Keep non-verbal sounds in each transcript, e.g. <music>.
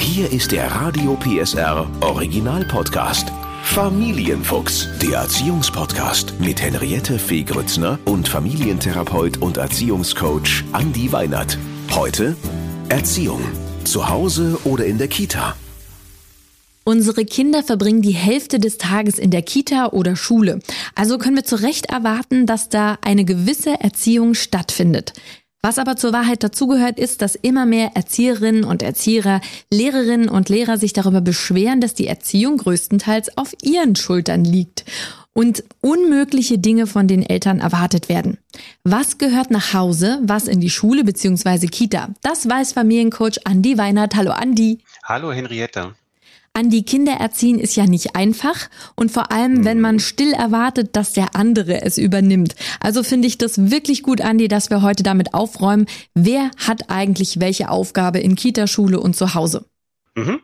Hier ist der Radio PSR Original Podcast. Familienfuchs, der Erziehungspodcast mit Henriette Fee Grützner und Familientherapeut und Erziehungscoach Andi Weinert. Heute Erziehung. Zu Hause oder in der Kita. Unsere Kinder verbringen die Hälfte des Tages in der Kita oder Schule. Also können wir zu Recht erwarten, dass da eine gewisse Erziehung stattfindet. Was aber zur Wahrheit dazugehört, ist, dass immer mehr Erzieherinnen und Erzieher, Lehrerinnen und Lehrer sich darüber beschweren, dass die Erziehung größtenteils auf ihren Schultern liegt und unmögliche Dinge von den Eltern erwartet werden. Was gehört nach Hause, was in die Schule bzw. Kita? Das weiß Familiencoach Andi Weinert. Hallo Andi. Hallo Henriette. An die Kinder erziehen ist ja nicht einfach und vor allem, wenn man still erwartet, dass der andere es übernimmt. Also finde ich das wirklich gut, Andi, dass wir heute damit aufräumen, wer hat eigentlich welche Aufgabe in Kita, Schule und zu Hause. Mhm.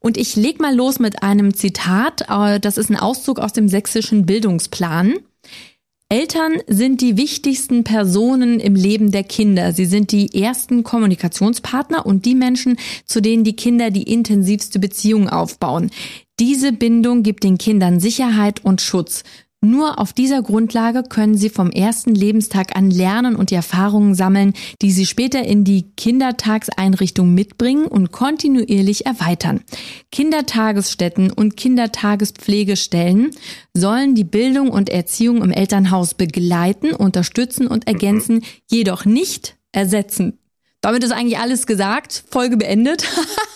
Und ich leg mal los mit einem Zitat. Äh, das ist ein Auszug aus dem sächsischen Bildungsplan. Eltern sind die wichtigsten Personen im Leben der Kinder. Sie sind die ersten Kommunikationspartner und die Menschen, zu denen die Kinder die intensivste Beziehung aufbauen. Diese Bindung gibt den Kindern Sicherheit und Schutz. Nur auf dieser Grundlage können sie vom ersten Lebenstag an lernen und die Erfahrungen sammeln, die sie später in die Kindertagseinrichtung mitbringen und kontinuierlich erweitern. Kindertagesstätten und Kindertagespflegestellen sollen die Bildung und Erziehung im Elternhaus begleiten, unterstützen und ergänzen, jedoch nicht ersetzen. Damit ist eigentlich alles gesagt, Folge beendet.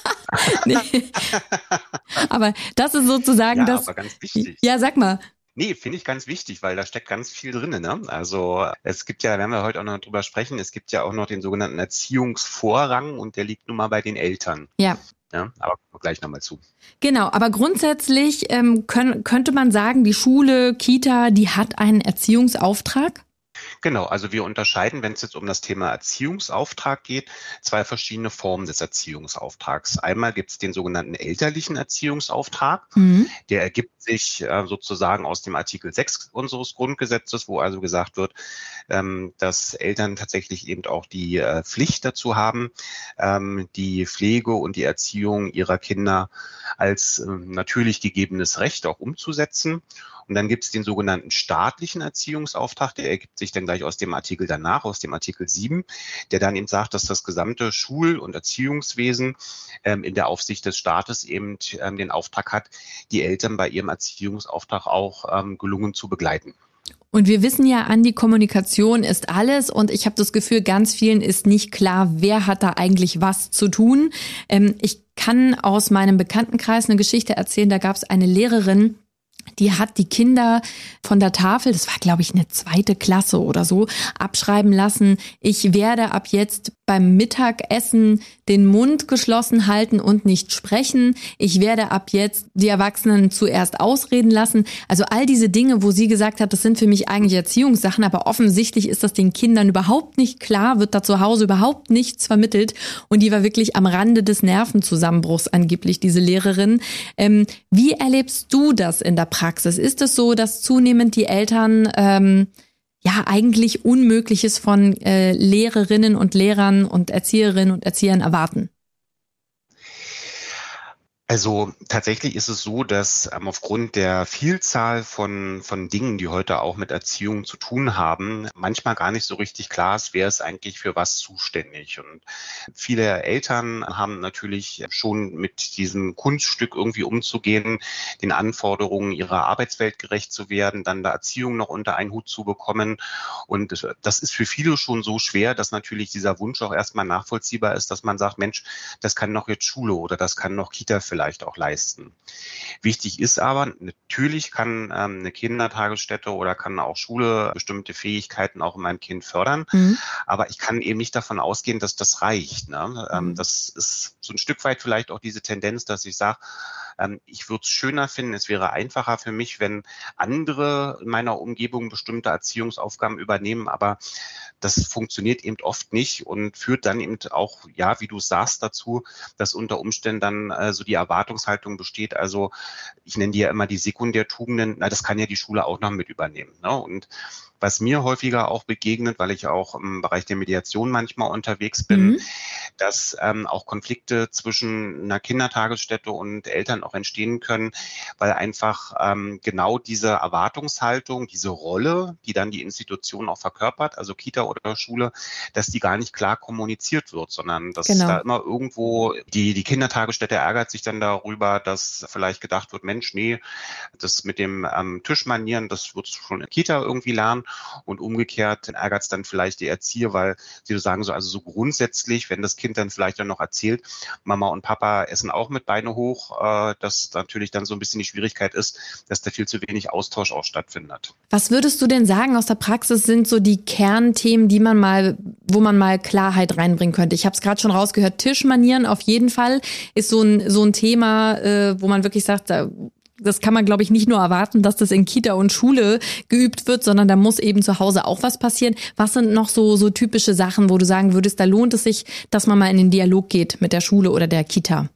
<laughs> nee. <laughs> Aber das ist sozusagen ja, das. Aber ganz wichtig. Ja, sag mal. Nee, finde ich ganz wichtig, weil da steckt ganz viel drin. Ne? Also es gibt ja, wenn wir heute auch noch drüber sprechen, es gibt ja auch noch den sogenannten Erziehungsvorrang und der liegt nun mal bei den Eltern. Ja. Ja, aber gleich nochmal zu. Genau, aber grundsätzlich ähm, können, könnte man sagen, die Schule, Kita, die hat einen Erziehungsauftrag? Genau, also wir unterscheiden, wenn es jetzt um das Thema Erziehungsauftrag geht, zwei verschiedene Formen des Erziehungsauftrags. Einmal gibt es den sogenannten elterlichen Erziehungsauftrag. Mhm. Der ergibt sich äh, sozusagen aus dem Artikel 6 unseres Grundgesetzes, wo also gesagt wird, ähm, dass Eltern tatsächlich eben auch die äh, Pflicht dazu haben, ähm, die Pflege und die Erziehung ihrer Kinder als äh, natürlich gegebenes Recht auch umzusetzen. Und dann gibt es den sogenannten staatlichen Erziehungsauftrag, der ergibt sich dann gleich aus dem Artikel danach, aus dem Artikel 7, der dann eben sagt, dass das gesamte Schul- und Erziehungswesen ähm, in der Aufsicht des Staates eben ähm, den Auftrag hat, die Eltern bei ihrem Erziehungsauftrag auch ähm, gelungen zu begleiten. Und wir wissen ja, an die Kommunikation ist alles und ich habe das Gefühl, ganz vielen ist nicht klar, wer hat da eigentlich was zu tun. Ähm, ich kann aus meinem Bekanntenkreis eine Geschichte erzählen, da gab es eine Lehrerin, die hat die Kinder von der Tafel, das war glaube ich eine zweite Klasse oder so, abschreiben lassen, ich werde ab jetzt beim Mittagessen den Mund geschlossen halten und nicht sprechen. Ich werde ab jetzt die Erwachsenen zuerst ausreden lassen. Also all diese Dinge, wo sie gesagt hat, das sind für mich eigentlich Erziehungssachen, aber offensichtlich ist das den Kindern überhaupt nicht klar, wird da zu Hause überhaupt nichts vermittelt. Und die war wirklich am Rande des Nervenzusammenbruchs angeblich, diese Lehrerin. Ähm, wie erlebst du das in der Praxis? Ist es so, dass zunehmend die Eltern ähm, ja eigentlich Unmögliches von äh, Lehrerinnen und Lehrern und Erzieherinnen und Erziehern erwarten? Also tatsächlich ist es so, dass ähm, aufgrund der Vielzahl von, von Dingen, die heute auch mit Erziehung zu tun haben, manchmal gar nicht so richtig klar ist, wer ist eigentlich für was zuständig. Und viele Eltern haben natürlich schon mit diesem Kunststück irgendwie umzugehen, den Anforderungen ihrer Arbeitswelt gerecht zu werden, dann der Erziehung noch unter einen Hut zu bekommen. Und das ist für viele schon so schwer, dass natürlich dieser Wunsch auch erstmal nachvollziehbar ist, dass man sagt, Mensch, das kann noch jetzt Schule oder das kann noch Kita vielleicht auch leisten. Wichtig ist aber, natürlich kann ähm, eine Kindertagesstätte oder kann auch Schule bestimmte Fähigkeiten auch in meinem Kind fördern, mhm. aber ich kann eben nicht davon ausgehen, dass das reicht. Ne? Ähm, mhm. das ist so ein Stück weit vielleicht auch diese Tendenz, dass ich sage, Ähm, ich würde es schöner finden, es wäre einfacher für mich, wenn andere in meiner Umgebung bestimmte Erziehungsaufgaben übernehmen, aber das funktioniert eben oft nicht und führt dann eben auch, ja, wie du sagst, dazu, dass unter Umständen dann äh, so die Erwartungshaltung besteht. Also ich nenne die ja immer die Sekundärtugenden, na, das kann ja die Schule auch noch mit übernehmen. Ne? Und was mir häufiger auch begegnet, weil ich auch im Bereich der Mediation manchmal unterwegs bin, mhm. dass ähm, auch Konflikte zwischen einer Kindertagesstätte und Eltern auch entstehen können, weil einfach ähm, genau diese Erwartungshaltung, diese Rolle, die dann die Institution auch verkörpert, also Kita oder Schule, dass die gar nicht klar kommuniziert wird, sondern dass genau. da immer irgendwo die, die Kindertagesstätte ärgert sich dann darüber, dass vielleicht gedacht wird, Mensch, nee, das mit dem ähm, Tischmanieren, das wird schon in Kita irgendwie lernen und umgekehrt ärgert es dann vielleicht die Erzieher, weil sie sagen, so, also so grundsätzlich, wenn das Kind dann vielleicht dann noch erzählt, Mama und Papa essen auch mit Beine hoch, äh, dass natürlich dann so ein bisschen die Schwierigkeit ist, dass da viel zu wenig Austausch auch stattfindet. Was würdest du denn sagen aus der Praxis sind so die Kernthemen, die man mal, wo man mal Klarheit reinbringen könnte? Ich habe es gerade schon rausgehört, Tischmanieren auf jeden Fall ist so ein, so ein Thema, äh, wo man wirklich sagt, da das kann man, glaube ich, nicht nur erwarten, dass das in Kita und Schule geübt wird, sondern da muss eben zu Hause auch was passieren. Was sind noch so, so typische Sachen, wo du sagen würdest, da lohnt es sich, dass man mal in den Dialog geht mit der Schule oder der Kita?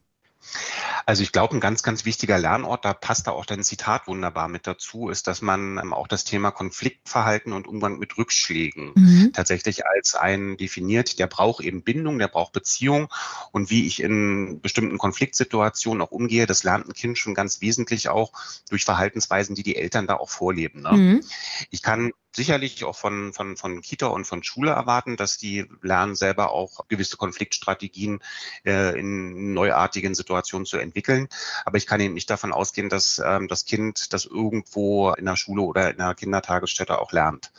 Also ich glaube, ein ganz, ganz wichtiger Lernort, da passt da auch dein Zitat wunderbar mit dazu, ist, dass man ähm, auch das Thema Konfliktverhalten und Umgang mit Rückschlägen mhm. tatsächlich als einen definiert, der braucht eben Bindung, der braucht Beziehung und wie ich in bestimmten Konfliktsituationen auch umgehe, das lernt ein Kind schon ganz wesentlich auch durch Verhaltensweisen, die die Eltern da auch vorleben. Ne? Mhm. Ich kann sicherlich auch von, von, von Kita und von Schule erwarten, dass die lernen, selber auch gewisse Konfliktstrategien äh, in neuartigen Situationen zu entwickeln. Aber ich kann eben nicht davon ausgehen, dass ähm, das Kind das irgendwo in der Schule oder in einer Kindertagesstätte auch lernt.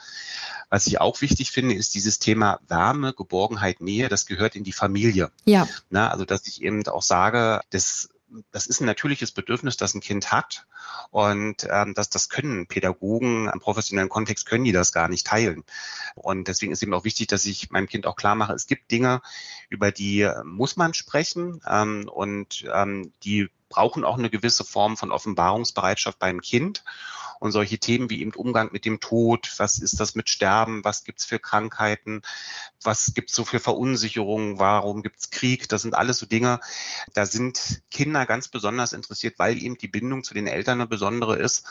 Was ich auch wichtig finde, ist dieses Thema Wärme, Geborgenheit, Nähe. Das gehört in die Familie. Ja. Na, also, dass ich eben auch sage, das das ist ein natürliches Bedürfnis, das ein Kind hat. Und ähm, das, das können Pädagogen im professionellen Kontext, können die das gar nicht teilen. Und deswegen ist eben auch wichtig, dass ich meinem Kind auch klar mache, es gibt Dinge, über die muss man sprechen ähm, und ähm, die brauchen auch eine gewisse Form von Offenbarungsbereitschaft beim Kind. Und solche Themen wie eben Umgang mit dem Tod, was ist das mit Sterben, was gibt's für Krankheiten, was gibt's so für Verunsicherungen, warum gibt's Krieg, das sind alles so Dinge, da sind Kinder ganz besonders interessiert, weil eben die Bindung zu den Eltern eine besondere ist,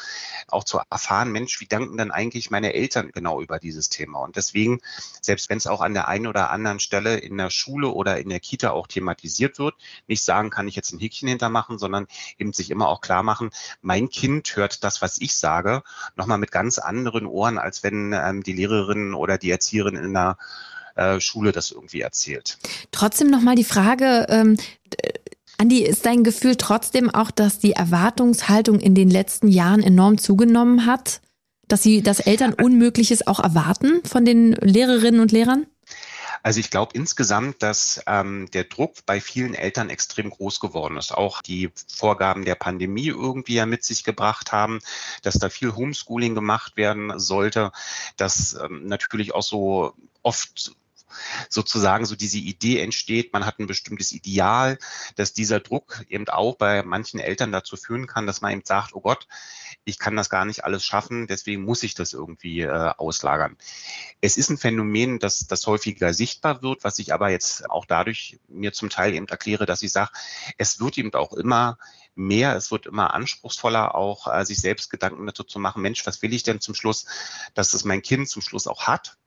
auch zu erfahren, Mensch, wie danken denn eigentlich meine Eltern genau über dieses Thema? Und deswegen, selbst wenn es auch an der einen oder anderen Stelle in der Schule oder in der Kita auch thematisiert wird, nicht sagen, kann ich jetzt ein Häkchen hintermachen, sondern eben sich immer auch klar machen, mein Kind hört das, was ich sage, Frage nochmal mit ganz anderen Ohren, als wenn ähm, die Lehrerin oder die Erzieherin in der äh, Schule das irgendwie erzählt. Trotzdem nochmal die Frage, ähm, Andi, ist dein Gefühl trotzdem auch, dass die Erwartungshaltung in den letzten Jahren enorm zugenommen hat? Dass sie, dass Eltern <laughs> Unmögliches auch erwarten von den Lehrerinnen und Lehrern? Also ich glaube insgesamt, dass ähm, der Druck bei vielen Eltern extrem groß geworden ist. Auch die Vorgaben der Pandemie irgendwie ja mit sich gebracht haben, dass da viel Homeschooling gemacht werden sollte, dass ähm, natürlich auch so oft sozusagen so diese Idee entsteht, man hat ein bestimmtes Ideal, dass dieser Druck eben auch bei manchen Eltern dazu führen kann, dass man eben sagt, oh Gott, ich kann das gar nicht alles schaffen, deswegen muss ich das irgendwie äh, auslagern. Es ist ein Phänomen, das, das häufiger sichtbar wird, was ich aber jetzt auch dadurch mir zum Teil eben erkläre, dass ich sage, es wird eben auch immer mehr, es wird immer anspruchsvoller, auch äh, sich selbst Gedanken dazu zu machen, Mensch, was will ich denn zum Schluss, dass es mein Kind zum Schluss auch hat?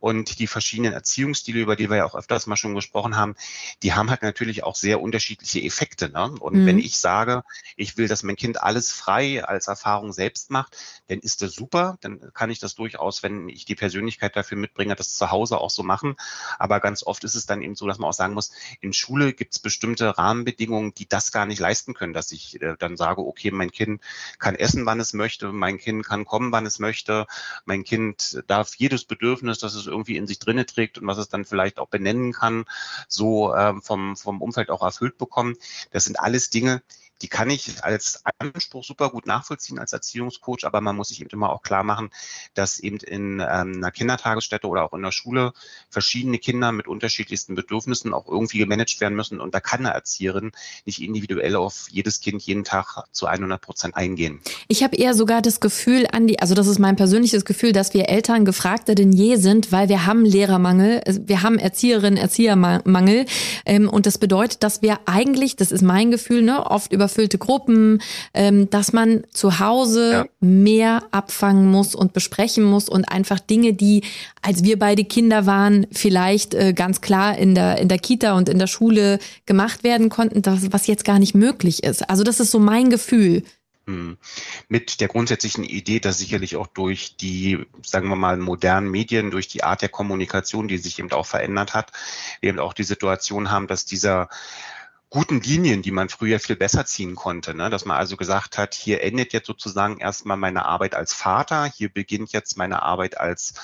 Und die verschiedenen Erziehungsstile, über die wir ja auch öfters mal schon gesprochen haben, die haben halt natürlich auch sehr unterschiedliche Effekte. Ne? Und mhm. wenn ich sage, ich will, dass mein Kind alles frei als Erfahrung selbst macht, dann ist das super. Dann kann ich das durchaus, wenn ich die Persönlichkeit dafür mitbringe, das zu Hause auch so machen. Aber ganz oft ist es dann eben so, dass man auch sagen muss, in Schule gibt es bestimmte Rahmenbedingungen, die das gar nicht leisten können, dass ich äh, dann sage, okay, mein Kind kann essen, wann es möchte, mein Kind kann kommen, wann es möchte, mein Kind darf jedes Bedürfnis, das es irgendwie in sich drinne trägt und was es dann vielleicht auch benennen kann, so ähm, vom, vom Umfeld auch erfüllt bekommen. Das sind alles Dinge, die kann ich als Anspruch super gut nachvollziehen als Erziehungscoach, aber man muss sich eben immer auch klar machen, dass eben in ähm, einer Kindertagesstätte oder auch in der Schule verschiedene Kinder mit unterschiedlichsten Bedürfnissen auch irgendwie gemanagt werden müssen und da kann eine Erzieherin nicht individuell auf jedes Kind jeden Tag zu 100 Prozent eingehen. Ich habe eher sogar das Gefühl, Andi, also das ist mein persönliches Gefühl, dass wir Eltern gefragter denn je sind, weil wir haben Lehrermangel, wir haben Erzieherinnen, Erziehermangel ähm, und das bedeutet, dass wir eigentlich, das ist mein Gefühl, ne, oft überfüllte Gruppen, ähm, dass man zu Hause ja. mehr abfangen muss und besprechen muss und einfach Dinge, die, als wir beide Kinder waren, vielleicht äh, ganz klar in der in der Kita und in der Schule gemacht werden konnten, das, was jetzt gar nicht möglich ist. Also das ist so mein Gefühl. Hm. Mit der grundsätzlichen Idee, dass sicherlich auch durch die, sagen wir mal, modernen Medien, durch die Art der Kommunikation, die sich eben auch verändert hat, wir eben auch die Situation haben, dass dieser guten Linien, die man früher viel besser ziehen konnte, ne? dass man also gesagt hat, hier endet jetzt sozusagen erstmal meine Arbeit als Vater, hier beginnt jetzt meine Arbeit als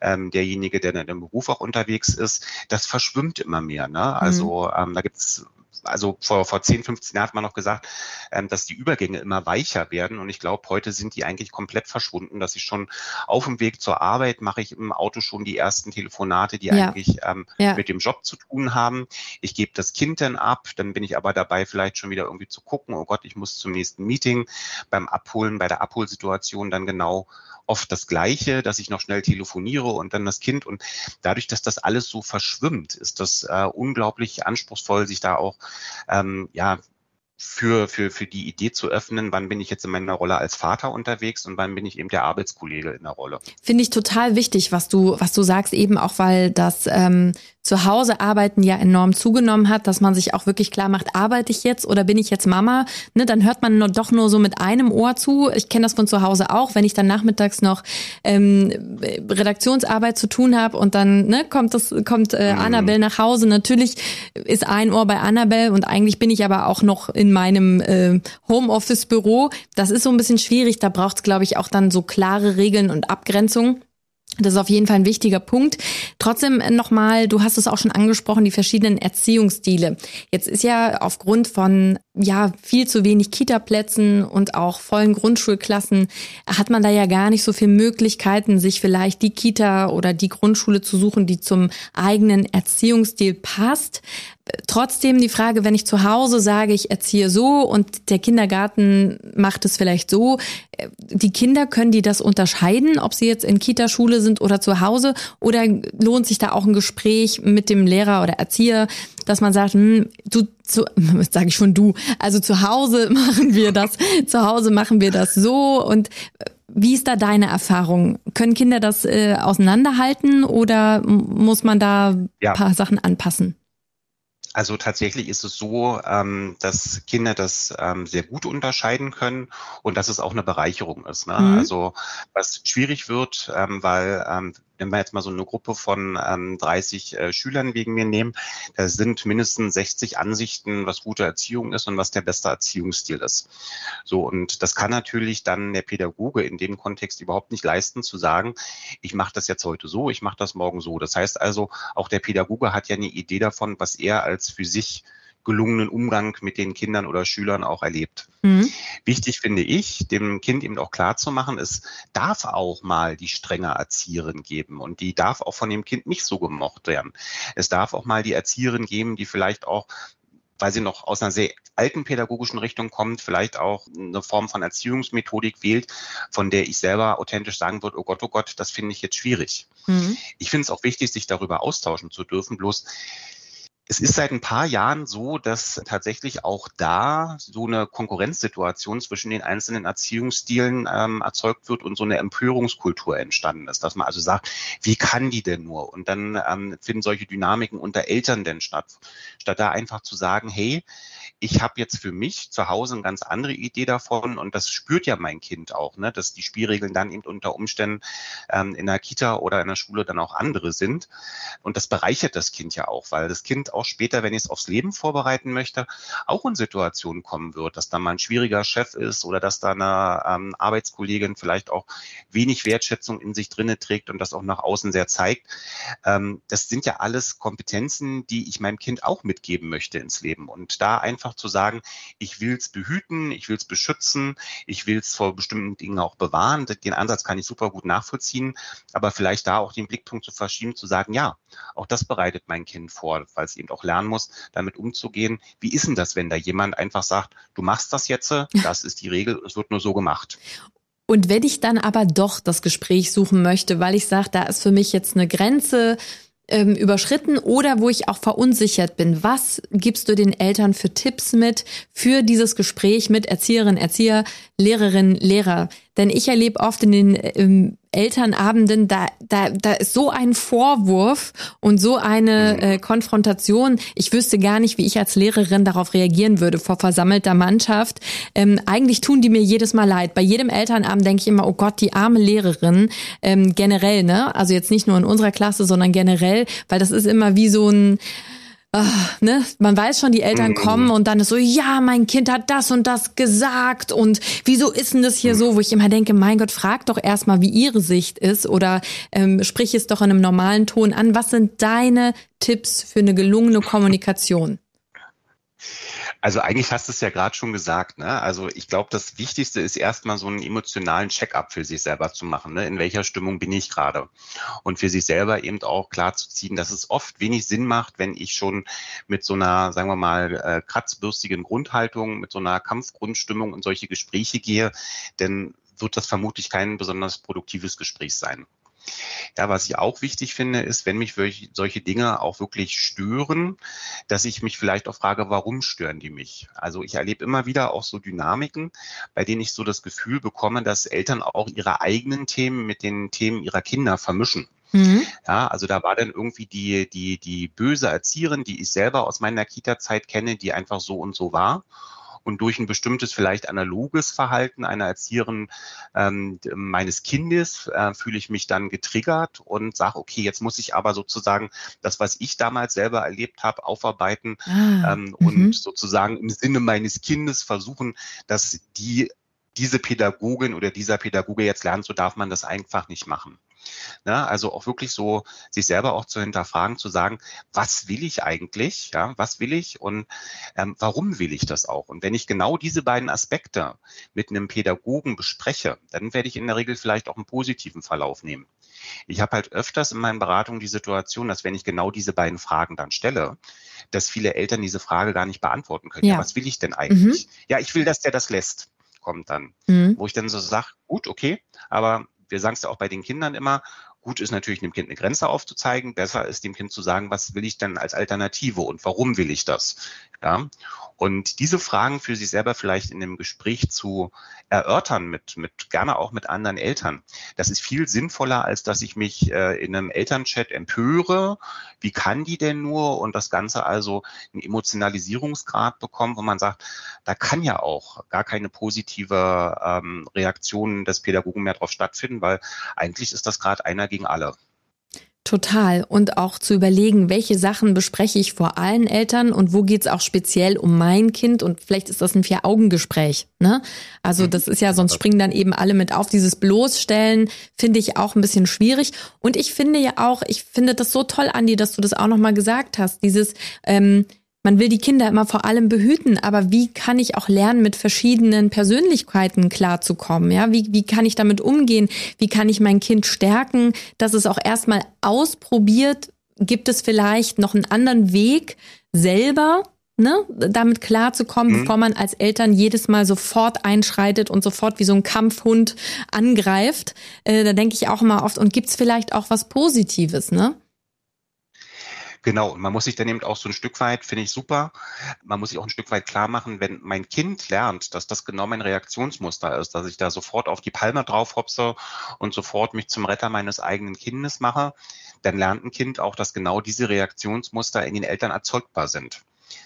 ähm, derjenige, der in dem Beruf auch unterwegs ist, das verschwimmt immer mehr. Ne? Also mhm. ähm, da gibt es also vor, vor 10, 15 Jahren hat man noch gesagt, ähm, dass die Übergänge immer weicher werden. Und ich glaube, heute sind die eigentlich komplett verschwunden, dass ich schon auf dem Weg zur Arbeit mache ich im Auto schon die ersten Telefonate, die ja. eigentlich ähm, ja. mit dem Job zu tun haben. Ich gebe das Kind dann ab, dann bin ich aber dabei, vielleicht schon wieder irgendwie zu gucken, oh Gott, ich muss zum nächsten Meeting beim Abholen, bei der Abholsituation dann genau oft das Gleiche, dass ich noch schnell telefoniere und dann das Kind. Und dadurch, dass das alles so verschwimmt, ist das äh, unglaublich anspruchsvoll, sich da auch ähm, ja für, für, für die Idee zu öffnen, wann bin ich jetzt in meiner Rolle als Vater unterwegs und wann bin ich eben der Arbeitskollege in der Rolle. Finde ich total wichtig, was du, was du sagst, eben auch, weil das ähm, zu Hause arbeiten ja enorm zugenommen hat, dass man sich auch wirklich klar macht, arbeite ich jetzt oder bin ich jetzt Mama? Ne, dann hört man nur, doch nur so mit einem Ohr zu. Ich kenne das von zu Hause auch, wenn ich dann nachmittags noch ähm, Redaktionsarbeit zu tun habe und dann ne, kommt das kommt äh, mhm. Annabelle nach Hause. Natürlich ist ein Ohr bei Annabelle und eigentlich bin ich aber auch noch in meinem äh, Homeoffice-Büro. Das ist so ein bisschen schwierig. Da braucht es, glaube ich, auch dann so klare Regeln und Abgrenzung. Das ist auf jeden Fall ein wichtiger Punkt. Trotzdem nochmal, du hast es auch schon angesprochen, die verschiedenen Erziehungsstile. Jetzt ist ja aufgrund von ja viel zu wenig Kita-Plätzen und auch vollen Grundschulklassen hat man da ja gar nicht so viele Möglichkeiten, sich vielleicht die Kita oder die Grundschule zu suchen, die zum eigenen Erziehungsstil passt. Trotzdem die Frage, wenn ich zu Hause sage, ich erziehe so und der Kindergarten macht es vielleicht so, die Kinder können die das unterscheiden, ob sie jetzt in Kita-Schule sind oder zu Hause oder lohnt sich da auch ein Gespräch mit dem Lehrer oder Erzieher, dass man sagt, hm, du zu, <laughs> sage ich schon du, also zu Hause <laughs> machen wir das, zu Hause machen wir das so und äh, wie ist da deine Erfahrung? Können Kinder das äh, auseinanderhalten oder muss man da ja. paar Sachen anpassen? Also tatsächlich ist es so, ähm, dass Kinder das ähm, sehr gut unterscheiden können und dass es auch eine Bereicherung ist. Ne? Mhm. Also was schwierig wird, ähm, weil ähm, wenn wir jetzt mal so eine Gruppe von ähm, 30 äh, Schülern wegen mir nehmen, da sind mindestens 60 Ansichten, was gute Erziehung ist und was der beste Erziehungsstil ist. So, und das kann natürlich dann der Pädagoge in dem Kontext überhaupt nicht leisten, zu sagen, ich mache das jetzt heute so, ich mache das morgen so. Das heißt also, auch der Pädagoge hat ja eine Idee davon, was er als für sich gelungenen Umgang mit den Kindern oder Schülern auch erlebt. Mhm. Wichtig finde ich, dem Kind eben auch klar zu machen, es darf auch mal die strenge Erzieherin geben und die darf auch von dem Kind nicht so gemocht werden. Es darf auch mal die Erzieherin geben, die vielleicht auch weil sie noch aus einer sehr alten pädagogischen Richtung kommt, vielleicht auch eine Form von Erziehungsmethodik wählt, von der ich selber authentisch sagen würde, oh Gott, oh Gott, das finde ich jetzt schwierig. Mhm. Ich finde es auch wichtig, sich darüber austauschen zu dürfen. Bloß es ist seit ein paar Jahren so, dass tatsächlich auch da so eine Konkurrenzsituation zwischen den einzelnen Erziehungsstilen ähm, erzeugt wird und so eine Empörungskultur entstanden ist, dass man also sagt, wie kann die denn nur? Und dann ähm, finden solche Dynamiken unter Eltern denn statt, statt da einfach zu sagen, hey, ich habe jetzt für mich zu Hause eine ganz andere Idee davon und das spürt ja mein Kind auch, ne, dass die Spielregeln dann eben unter Umständen ähm, in der Kita oder in der Schule dann auch andere sind. Und das bereichert das Kind ja auch, weil das Kind auch später, wenn ich es aufs Leben vorbereiten möchte, auch in Situationen kommen wird, dass da mal ein schwieriger Chef ist oder dass da eine ähm, Arbeitskollegin vielleicht auch wenig Wertschätzung in sich drinne trägt und das auch nach außen sehr zeigt. Ähm, das sind ja alles Kompetenzen, die ich meinem Kind auch mitgeben möchte ins Leben. Und da einfach zu sagen, ich will es behüten, ich will es beschützen, ich will es vor bestimmten Dingen auch bewahren. Den Ansatz kann ich super gut nachvollziehen, aber vielleicht da auch den Blickpunkt zu verschieben, zu sagen, ja, auch das bereitet mein Kind vor, weil es eben auch lernen muss, damit umzugehen. Wie ist denn das, wenn da jemand einfach sagt, du machst das jetzt, das ist die Regel, es wird nur so gemacht. Und wenn ich dann aber doch das Gespräch suchen möchte, weil ich sage, da ist für mich jetzt eine Grenze ähm, überschritten oder wo ich auch verunsichert bin, was gibst du den Eltern für Tipps mit für dieses Gespräch mit Erzieherinnen, Erzieher, Lehrerinnen, Lehrer? Denn ich erlebe oft in den ähm, Elternabenden, da, da, da ist so ein Vorwurf und so eine mhm. äh, Konfrontation. Ich wüsste gar nicht, wie ich als Lehrerin darauf reagieren würde vor versammelter Mannschaft. Ähm, eigentlich tun die mir jedes Mal leid. Bei jedem Elternabend denke ich immer, oh Gott, die arme Lehrerin. Ähm, generell, ne? Also jetzt nicht nur in unserer Klasse, sondern generell, weil das ist immer wie so ein ach, ne, man weiß schon, die Eltern mhm. kommen und dann ist so, ja, mein Kind hat das und das gesagt und wieso ist denn das hier mhm. so, wo ich immer denke, mein Gott, frag doch erstmal, wie ihre Sicht ist oder ähm, sprich es doch in einem normalen Ton an. Was sind deine Tipps für eine gelungene Kommunikation? Also eigentlich hast du es ja gerade schon gesagt. Ne? Also ich glaube, das Wichtigste ist erstmal so einen emotionalen Check-up für sich selber zu machen. Ne? In welcher Stimmung bin ich gerade? Und für sich selber eben auch klar zu ziehen, dass es oft wenig Sinn macht, wenn ich schon mit so einer, sagen wir mal, äh, kratzbürstigen Grundhaltung, mit so einer Kampfgrundstimmung in solche Gespräche gehe, denn wird das vermutlich kein besonders produktives Gespräch sein. Ja, was ich auch wichtig finde, ist, wenn mich solche Dinge auch wirklich stören, dass ich mich vielleicht auch frage, warum stören die mich? Also ich erlebe immer wieder auch so Dynamiken, bei denen ich so das Gefühl bekomme, dass Eltern auch ihre eigenen Themen mit den Themen ihrer Kinder vermischen. Mhm. Ja, also da war dann irgendwie die, die, die böse Erzieherin, die ich selber aus meiner Kita-Zeit kenne, die einfach so und so war und durch ein bestimmtes vielleicht analoges Verhalten einer Erzieherin ähm, meines Kindes äh, fühle ich mich dann getriggert und sage, okay, jetzt muss ich aber sozusagen das, was ich damals selber erlebt habe, aufarbeiten ah, ähm, und mhm. sozusagen im Sinne meines Kindes versuchen, dass die diese Pädagogin oder dieser Pädagoge jetzt lernt, so darf man das einfach nicht machen. Ne? Also auch wirklich so sich selber auch zu hinterfragen, zu sagen, was will ich eigentlich? Ja, was will ich und ähm, warum will ich das auch? Und wenn ich genau diese beiden Aspekte mit einem Pädagogen bespreche, dann werde ich in der Regel vielleicht auch einen positiven Verlauf nehmen. Ich habe halt öfters in meinen Beratungen die Situation, dass wenn ich genau diese beiden Fragen dann stelle, dass viele Eltern diese Frage gar nicht beantworten können. Ja, ja was will ich denn eigentlich? Mhm. Ja, ich will, dass der das lässt kommt dann, mhm. wo ich dann so sage, gut, okay, aber wir sagen es ja auch bei den Kindern immer, gut ist natürlich dem Kind eine Grenze aufzuzeigen, besser ist dem Kind zu sagen, was will ich denn als Alternative und warum will ich das? Ja. Und diese Fragen für sich selber vielleicht in dem Gespräch zu erörtern mit, mit gerne auch mit anderen Eltern, das ist viel sinnvoller, als dass ich mich äh, in einem Elternchat empöre. Wie kann die denn nur? Und das Ganze also einen Emotionalisierungsgrad bekommen, wo man sagt, da kann ja auch gar keine positive ähm, Reaktion des Pädagogen mehr drauf stattfinden, weil eigentlich ist das gerade einer gegen alle. Total. Und auch zu überlegen, welche Sachen bespreche ich vor allen Eltern und wo geht's auch speziell um mein Kind und vielleicht ist das ein Vier-Augen-Gespräch. Ne? Also mhm. das ist ja, sonst springen dann eben alle mit auf. Dieses Bloßstellen finde ich auch ein bisschen schwierig. Und ich finde ja auch, ich finde das so toll, Andi, dass du das auch nochmal gesagt hast. Dieses, ähm, man will die Kinder immer vor allem behüten, aber wie kann ich auch lernen, mit verschiedenen Persönlichkeiten klarzukommen? Ja, wie, wie kann ich damit umgehen? Wie kann ich mein Kind stärken, dass es auch erstmal ausprobiert? Gibt es vielleicht noch einen anderen Weg selber, ne, damit klarzukommen, mhm. bevor man als Eltern jedes Mal sofort einschreitet und sofort wie so ein Kampfhund angreift? Äh, da denke ich auch immer oft, und gibt's vielleicht auch was Positives, ne? Genau, und man muss sich dann eben auch so ein Stück weit, finde ich super, man muss sich auch ein Stück weit klar machen, wenn mein Kind lernt, dass das genau mein Reaktionsmuster ist, dass ich da sofort auf die Palme drauf hopse und sofort mich zum Retter meines eigenen Kindes mache, dann lernt ein Kind auch, dass genau diese Reaktionsmuster in den Eltern erzeugbar sind.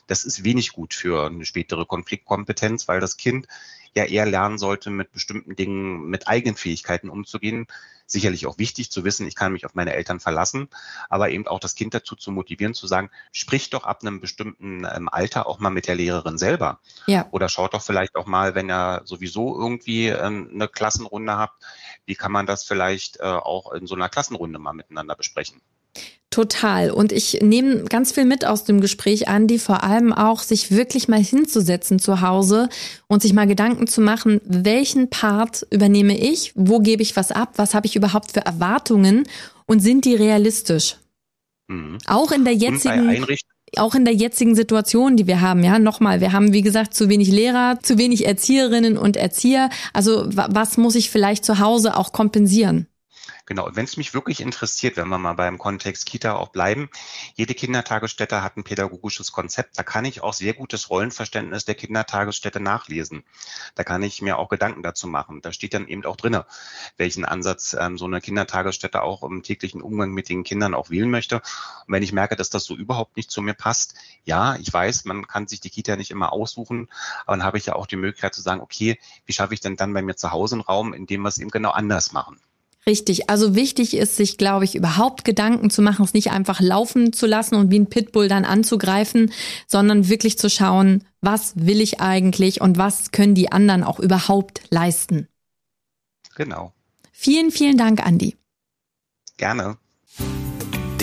Das ist wenig gut für eine spätere Konfliktkompetenz, weil das Kind ja eher lernen sollte, mit bestimmten Dingen, mit eigenen Fähigkeiten umzugehen. Sicherlich auch wichtig zu wissen, ich kann mich auf meine Eltern verlassen, aber eben auch das Kind dazu zu motivieren, zu sagen, sprich doch ab einem bestimmten ähm, Alter auch mal mit der Lehrerin selber. Ja. Oder schaut doch vielleicht auch mal, wenn ihr sowieso irgendwie ähm, eine Klassenrunde habt, wie kann man das vielleicht äh, auch in so einer Klassenrunde mal miteinander besprechen? Total. Und ich nehme ganz viel mit aus dem Gespräch, Andi, vor allem auch, sich wirklich mal hinzusetzen zu Hause und sich mal Gedanken zu machen, welchen Part übernehme ich, wo gebe ich was ab, was habe ich überhaupt für Erwartungen und sind die realistisch? Mhm. Auch in der jetzigen auch in der jetzigen Situation, die wir haben, ja, nochmal, wir haben, wie gesagt, zu wenig Lehrer, zu wenig Erzieherinnen und Erzieher. Also was muss ich vielleicht zu Hause auch kompensieren? Genau, wenn es mich wirklich interessiert, wenn wir mal beim Kontext Kita auch bleiben, jede Kindertagesstätte hat ein pädagogisches Konzept. Da kann ich auch sehr gutes Rollenverständnis der Kindertagesstätte nachlesen. Da kann ich mir auch Gedanken dazu machen. Da steht dann eben auch drinne, welchen Ansatz ähm, so eine Kindertagesstätte auch im täglichen Umgang mit den Kindern auch wählen möchte. Und wenn ich merke, dass das so überhaupt nicht zu mir passt, ja, ich weiß, man kann sich die Kita nicht immer aussuchen, aber dann habe ich ja auch die Möglichkeit zu sagen, okay, wie schaffe ich denn dann bei mir zu Hause einen Raum, in dem wir es eben genau anders machen? Richtig. Also wichtig ist, sich, glaube ich, überhaupt Gedanken zu machen, es nicht einfach laufen zu lassen und wie ein Pitbull dann anzugreifen, sondern wirklich zu schauen, was will ich eigentlich und was können die anderen auch überhaupt leisten. Genau. Vielen, vielen Dank, Andi. Gerne.